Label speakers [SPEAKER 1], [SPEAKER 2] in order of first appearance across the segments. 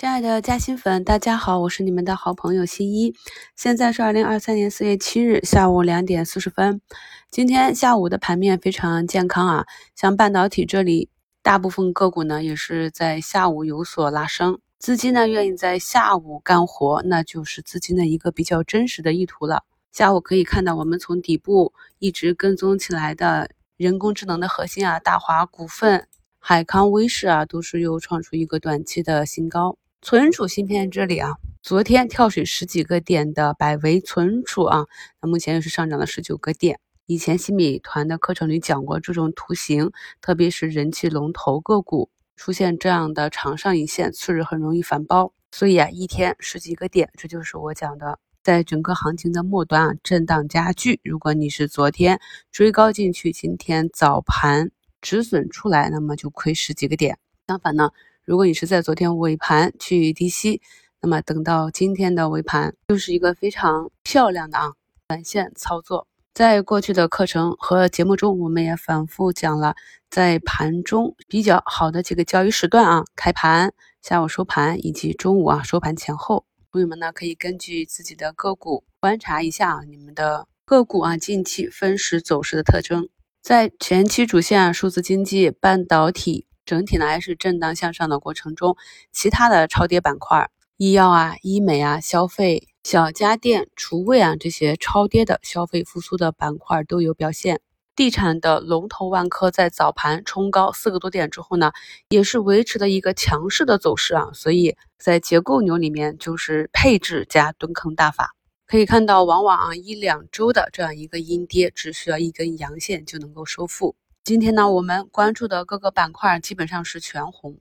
[SPEAKER 1] 亲爱的嘉兴粉，大家好，我是你们的好朋友新一。现在是二零二三年四月七日下午两点四十分。今天下午的盘面非常健康啊，像半导体这里，大部分个股呢也是在下午有所拉升。资金呢愿意在下午干活，那就是资金的一个比较真实的意图了。下午可以看到，我们从底部一直跟踪起来的人工智能的核心啊，大华股份、海康威视啊，都是又创出一个短期的新高。存储芯片这里啊，昨天跳水十几个点的百维存储啊，那目前又是上涨了十九个点。以前新美团的课程里讲过这种图形，特别是人气龙头个股出现这样的长上影线，次日很容易反包。所以啊，一天十几个点，这就是我讲的，在整个行情的末端啊，震荡加剧。如果你是昨天追高进去，今天早盘止损出来，那么就亏十几个点。相反呢？如果你是在昨天尾盘去低吸，那么等到今天的尾盘，就是一个非常漂亮的啊短线操作。在过去的课程和节目中，我们也反复讲了，在盘中比较好的几个交易时段啊，开盘、下午收盘以及中午啊收盘前后，朋友们呢可以根据自己的个股观察一下啊你们的个股啊近期分时走势的特征，在前期主线啊数字经济、半导体。整体呢还是震荡向上的过程中，其他的超跌板块，医药啊、医美啊、消费、小家电、厨卫啊这些超跌的消费复苏的板块都有表现。地产的龙头万科在早盘冲高四个多点之后呢，也是维持的一个强势的走势啊。所以在结构牛里面，就是配置加蹲坑大法。可以看到，往往啊一两周的这样一个阴跌，只需要一根阳线就能够收复。今天呢，我们关注的各个板块基本上是全红。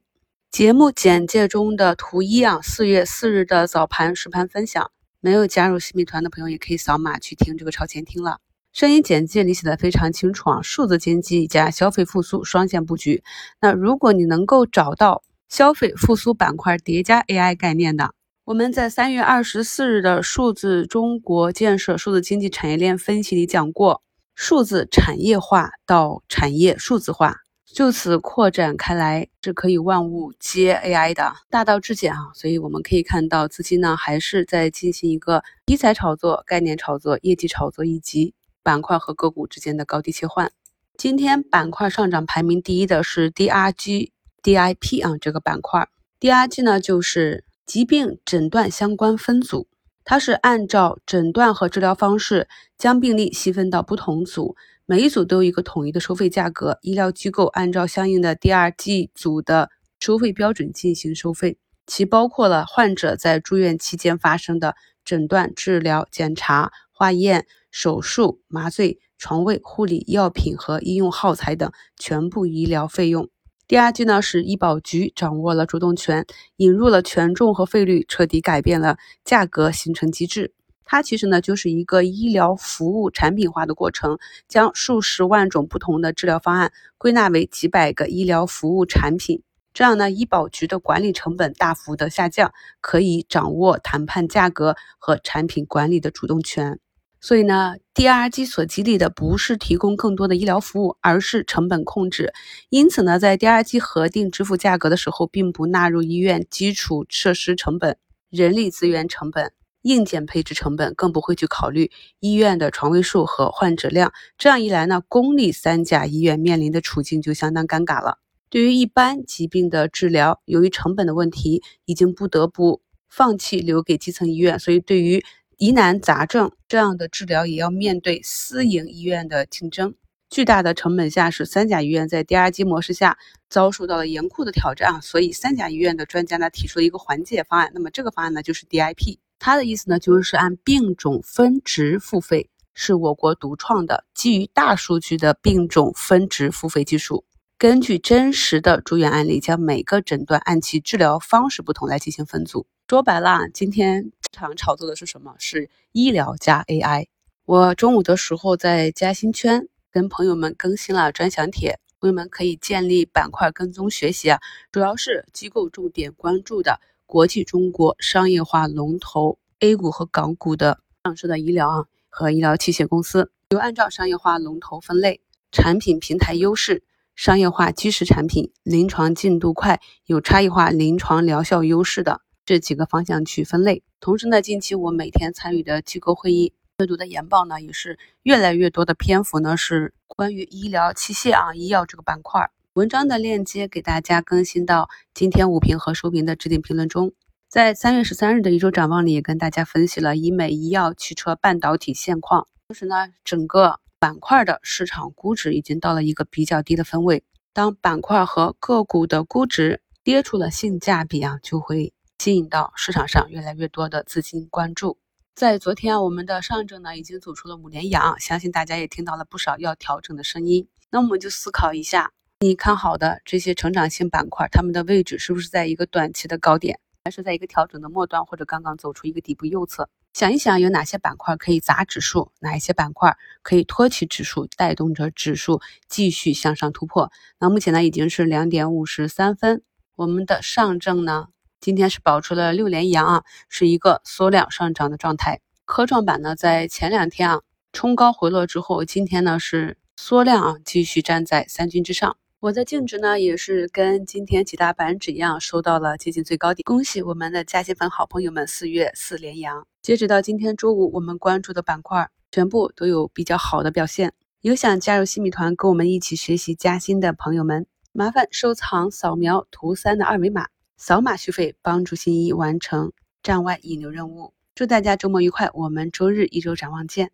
[SPEAKER 1] 节目简介中的图一啊，四月四日的早盘实盘分享，没有加入新米团的朋友也可以扫码去听这个超前听了。声音简介里写的非常清楚啊，数字经济加消费复苏双线布局。那如果你能够找到消费复苏板块叠加 AI 概念的，我们在三月二十四日的数字中国建设数字经济产业链分析里讲过。数字产业化到产业数字化，就此扩展开来，是可以万物皆 AI 的大道至简啊！所以我们可以看到，资金呢还是在进行一个题材炒作、概念炒作、业绩炒作以及板块和个股之间的高低切换。今天板块上涨排名第一的是 DRG DIP 啊，这个板块 DRG 呢就是疾病诊断相关分组。它是按照诊断和治疗方式将病例细分到不同组，每一组都有一个统一的收费价格。医疗机构按照相应的第二季组的收费标准进行收费，其包括了患者在住院期间发生的诊断、治疗、检查、化验、手术、麻醉、床位、护理、药品和医用耗材等全部医疗费用。第二句呢，是医保局掌握了主动权，引入了权重和费率，彻底改变了价格形成机制。它其实呢，就是一个医疗服务产品化的过程，将数十万种不同的治疗方案归纳为几百个医疗服务产品，这样呢，医保局的管理成本大幅的下降，可以掌握谈判价格和产品管理的主动权。所以呢，DRG 所激励的不是提供更多的医疗服务，而是成本控制。因此呢，在 DRG 核定支付价格的时候，并不纳入医院基础设施成本、人力资源成本、硬件配置成本，更不会去考虑医院的床位数和患者量。这样一来呢，公立三甲医院面临的处境就相当尴尬了。对于一般疾病的治疗，由于成本的问题，已经不得不放弃留给基层医院。所以对于疑难杂症这样的治疗也要面对私营医院的竞争，巨大的成本下，使三甲医院在 DRG 模式下遭受到了严酷的挑战啊！所以三甲医院的专家呢提出了一个缓解方案，那么这个方案呢就是 DIP，它的意思呢就是按病种分值付费，是我国独创的基于大数据的病种分值付费技术，根据真实的住院案例，将每个诊断按其治疗方式不同来进行分组。说白了，今天。场炒作的是什么？是医疗加 AI。我中午的时候在嘉兴圈跟朋友们更新了专享帖，朋友们可以建立板块跟踪学习啊，主要是机构重点关注的国际中国商业化龙头 A 股和港股的上市的医疗啊和医疗器械公司，有按照商业化龙头分类，产品平台优势，商业化基石产品，临床进度快，有差异化临床疗效优势的。这几个方向去分类。同时呢，近期我每天参与的机构会议、阅读的研报呢，也是越来越多的篇幅呢是关于医疗器械啊、医药这个板块。文章的链接给大家更新到今天午评和收评的置顶评论中。在三月十三日的一周展望里，也跟大家分析了医美、医药、汽车、半导体现况。同时呢，整个板块的市场估值已经到了一个比较低的分位。当板块和个股的估值跌出了性价比啊，就会吸引到市场上越来越多的资金关注。在昨天啊，我们的上证呢已经走出了五连阳，相信大家也听到了不少要调整的声音。那我们就思考一下，你看好的这些成长性板块，它们的位置是不是在一个短期的高点？还是在一个调整的末端，或者刚刚走出一个底部右侧。想一想，有哪些板块可以砸指数，哪一些板块可以托起指数，带动着指数继续向上突破。那目前呢，已经是两点五十三分。我们的上证呢，今天是保持了六连阳啊，是一个缩量上涨的状态。科创板呢，在前两天啊冲高回落之后，今天呢是缩量啊，继续站在三军之上。我的净值呢，也是跟今天几大板指一样，收到了接近最高点。恭喜我们的加薪粉好朋友们，四月四连阳。截止到今天中午，我们关注的板块全部都有比较好的表现。有想加入新米团，跟我们一起学习加薪的朋友们，麻烦收藏扫描图三的二维码，扫码续费，帮助新一完成站外引流任务。祝大家周末愉快，我们周日一周展望见。